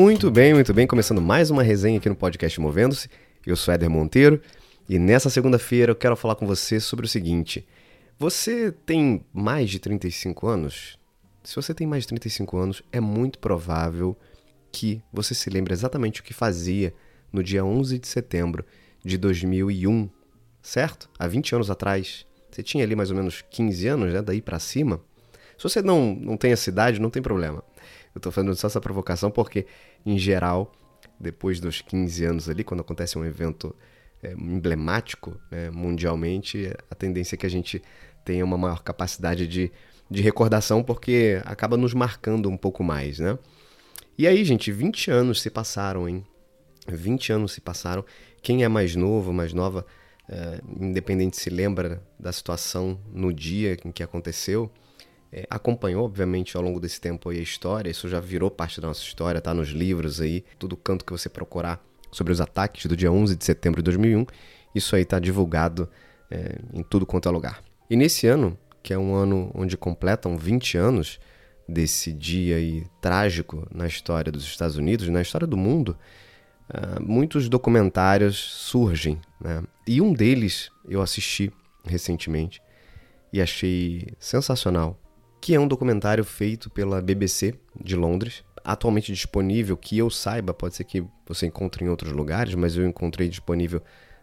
Muito bem, muito bem. Começando mais uma resenha aqui no podcast Movendo-se. Eu sou Éder Monteiro e nessa segunda-feira eu quero falar com você sobre o seguinte. Você tem mais de 35 anos? Se você tem mais de 35 anos, é muito provável que você se lembre exatamente o que fazia no dia 11 de setembro de 2001, certo? Há 20 anos atrás. Você tinha ali mais ou menos 15 anos, né? Daí para cima. Se você não, não tem essa idade, não tem problema. Eu estou fazendo só essa provocação porque, em geral, depois dos 15 anos ali, quando acontece um evento é, emblemático né, mundialmente, a tendência é que a gente tenha uma maior capacidade de, de recordação porque acaba nos marcando um pouco mais, né? E aí, gente, 20 anos se passaram, hein? 20 anos se passaram. Quem é mais novo, mais nova, é, independente se lembra da situação no dia em que aconteceu, é, acompanhou, obviamente, ao longo desse tempo aí a história, isso já virou parte da nossa história, tá nos livros aí, tudo canto que você procurar sobre os ataques do dia 11 de setembro de 2001, isso aí tá divulgado é, em tudo quanto é lugar. E nesse ano, que é um ano onde completam 20 anos desse dia aí trágico na história dos Estados Unidos, na história do mundo, uh, muitos documentários surgem, né? E um deles eu assisti recentemente e achei sensacional, que é um documentário feito pela BBC de Londres, atualmente disponível, que eu saiba, pode ser que você encontre em outros lugares, mas eu encontrei disponível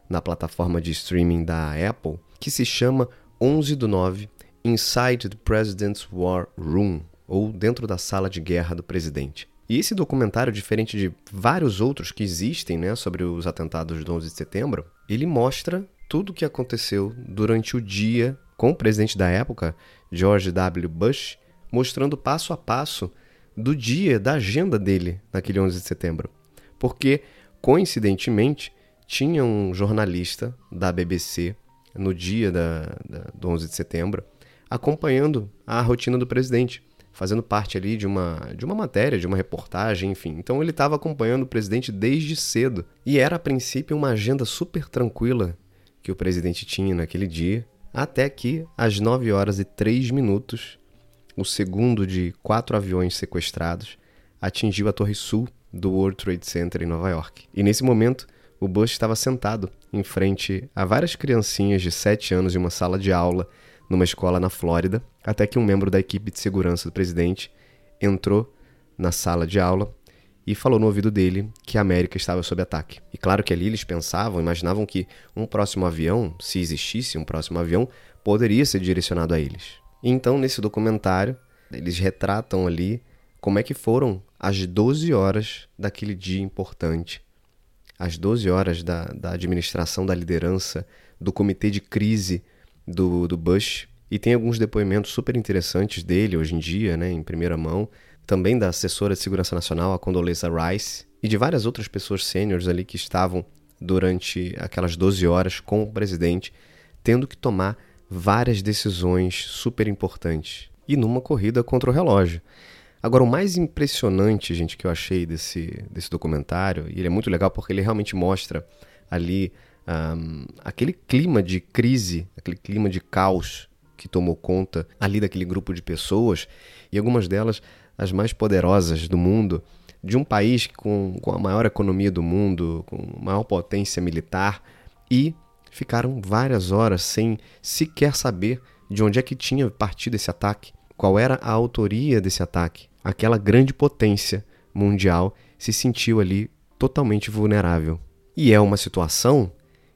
na plataforma de streaming da Apple, que se chama 11 do 9 Inside the President's War Room, ou Dentro da Sala de Guerra do Presidente. E esse documentário, diferente de vários outros que existem né, sobre os atentados do 11 de setembro, ele mostra tudo o que aconteceu durante o dia com o presidente da época, George W. Bush, mostrando passo a passo do dia, da agenda dele naquele 11 de setembro. Porque, coincidentemente, tinha um jornalista da BBC no dia da, da, do 11 de setembro acompanhando a rotina do presidente, fazendo parte ali de uma, de uma matéria, de uma reportagem, enfim. Então ele estava acompanhando o presidente desde cedo. E era, a princípio, uma agenda super tranquila que o presidente tinha naquele dia, até que, às 9 horas e 3 minutos, o segundo de quatro aviões sequestrados atingiu a Torre Sul do World Trade Center em Nova York. E nesse momento, o Bush estava sentado em frente a várias criancinhas de 7 anos em uma sala de aula numa escola na Flórida, até que um membro da equipe de segurança do presidente entrou na sala de aula e falou no ouvido dele que a América estava sob ataque. E claro que ali eles pensavam, imaginavam que um próximo avião, se existisse um próximo avião, poderia ser direcionado a eles. Então, nesse documentário, eles retratam ali como é que foram as 12 horas daquele dia importante, as 12 horas da, da administração da liderança do comitê de crise do, do Bush. E tem alguns depoimentos super interessantes dele hoje em dia, né, em primeira mão, também da assessora de segurança nacional, a Condoleezza Rice, e de várias outras pessoas sêniores ali que estavam durante aquelas 12 horas com o presidente, tendo que tomar várias decisões super importantes e numa corrida contra o relógio. Agora, o mais impressionante, gente, que eu achei desse, desse documentário, e ele é muito legal porque ele realmente mostra ali um, aquele clima de crise, aquele clima de caos que tomou conta ali daquele grupo de pessoas, e algumas delas as mais poderosas do mundo, de um país com, com a maior economia do mundo, com maior potência militar, e ficaram várias horas sem sequer saber de onde é que tinha partido esse ataque, qual era a autoria desse ataque. Aquela grande potência mundial se sentiu ali totalmente vulnerável. E é uma situação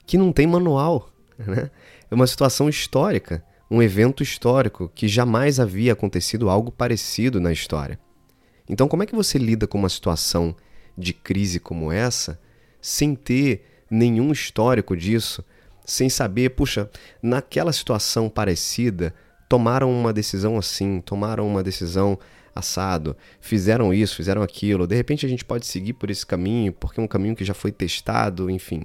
que não tem manual, né? É uma situação histórica um evento histórico que jamais havia acontecido algo parecido na história. Então, como é que você lida com uma situação de crise como essa sem ter nenhum histórico disso, sem saber, puxa, naquela situação parecida, tomaram uma decisão assim, tomaram uma decisão assado, fizeram isso, fizeram aquilo, de repente a gente pode seguir por esse caminho, porque é um caminho que já foi testado, enfim.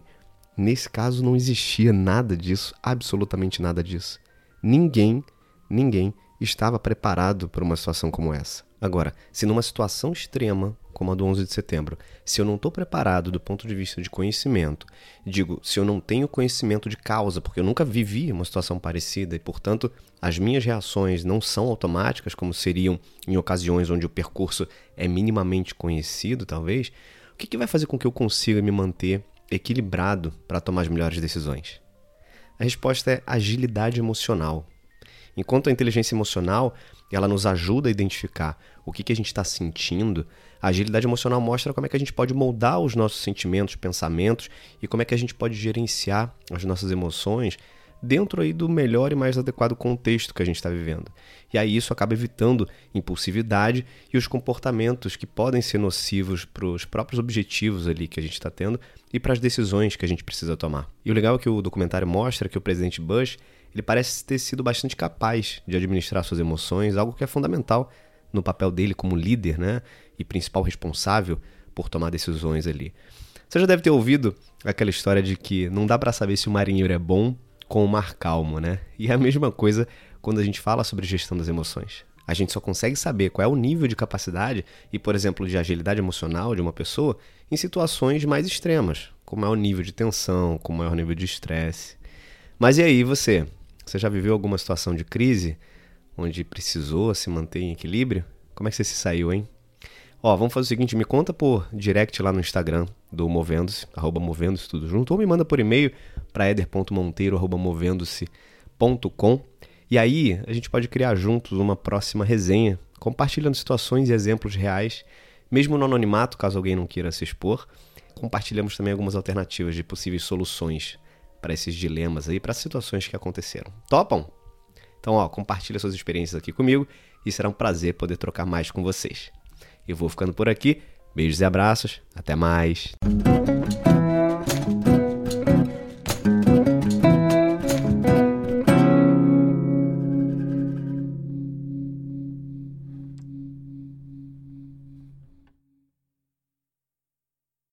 Nesse caso não existia nada disso, absolutamente nada disso. Ninguém, ninguém estava preparado para uma situação como essa. Agora, se numa situação extrema, como a do 11 de setembro, se eu não estou preparado do ponto de vista de conhecimento, digo, se eu não tenho conhecimento de causa, porque eu nunca vivi uma situação parecida e, portanto, as minhas reações não são automáticas, como seriam em ocasiões onde o percurso é minimamente conhecido, talvez, o que, que vai fazer com que eu consiga me manter equilibrado para tomar as melhores decisões? A resposta é agilidade emocional. Enquanto a inteligência emocional ela nos ajuda a identificar o que, que a gente está sentindo, a agilidade emocional mostra como é que a gente pode moldar os nossos sentimentos, pensamentos e como é que a gente pode gerenciar as nossas emoções dentro aí do melhor e mais adequado contexto que a gente está vivendo. E aí isso acaba evitando impulsividade e os comportamentos que podem ser nocivos para os próprios objetivos ali que a gente está tendo e para as decisões que a gente precisa tomar. E o legal é que o documentário mostra que o presidente Bush ele parece ter sido bastante capaz de administrar suas emoções, algo que é fundamental no papel dele como líder, né? E principal responsável por tomar decisões ali. Você já deve ter ouvido aquela história de que não dá para saber se o marinheiro é bom com o mar calmo, né? E é a mesma coisa quando a gente fala sobre gestão das emoções. A gente só consegue saber qual é o nível de capacidade e, por exemplo, de agilidade emocional de uma pessoa em situações mais extremas, como é o nível de tensão, como é o nível de estresse. Mas e aí, você? Você já viveu alguma situação de crise onde precisou se manter em equilíbrio? Como é que você se saiu, hein? Ó, vamos fazer o seguinte, me conta por direct lá no Instagram do Movendo-se, arroba Movendo-se tudo junto, ou me manda por e-mail para eder.monteiro, arroba movendo-se.com e aí a gente pode criar juntos uma próxima resenha, compartilhando situações e exemplos reais, mesmo no anonimato, caso alguém não queira se expor. Compartilhamos também algumas alternativas de possíveis soluções para esses dilemas aí, para situações que aconteceram. Topam? Então, ó, compartilha suas experiências aqui comigo e será um prazer poder trocar mais com vocês. Eu vou ficando por aqui. Beijos e abraços. Até mais.